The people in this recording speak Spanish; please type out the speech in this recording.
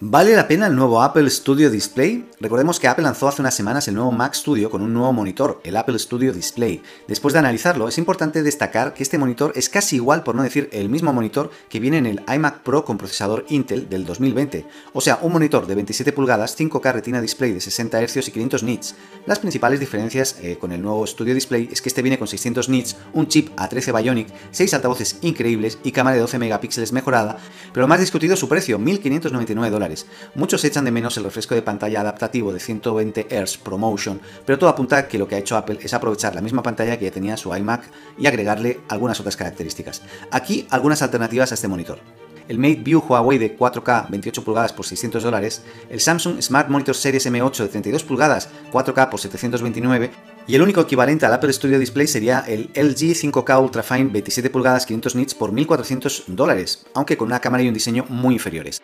¿Vale la pena el nuevo Apple Studio Display? Recordemos que Apple lanzó hace unas semanas el nuevo Mac Studio con un nuevo monitor, el Apple Studio Display. Después de analizarlo, es importante destacar que este monitor es casi igual, por no decir el mismo monitor que viene en el iMac Pro con procesador Intel del 2020. O sea, un monitor de 27 pulgadas, 5K Retina Display de 60 Hz y 500 nits. Las principales diferencias eh, con el nuevo Studio Display es que este viene con 600 nits, un chip A13 Bionic, 6 altavoces increíbles y cámara de 12 megapíxeles mejorada, pero lo más discutido es su precio, 1.599 dólares. Muchos echan de menos el refresco de pantalla adaptativo de 120 Hz ProMotion, pero todo apunta a que lo que ha hecho Apple es aprovechar la misma pantalla que ya tenía su iMac y agregarle algunas otras características. Aquí algunas alternativas a este monitor el Mate View Huawei de 4K 28 pulgadas por 600 dólares, el Samsung Smart Monitor Series M8 de 32 pulgadas 4K por 729 y el único equivalente al Apple Studio Display sería el LG 5K Ultrafine 27 pulgadas 500 nits por 1400 dólares, aunque con una cámara y un diseño muy inferiores.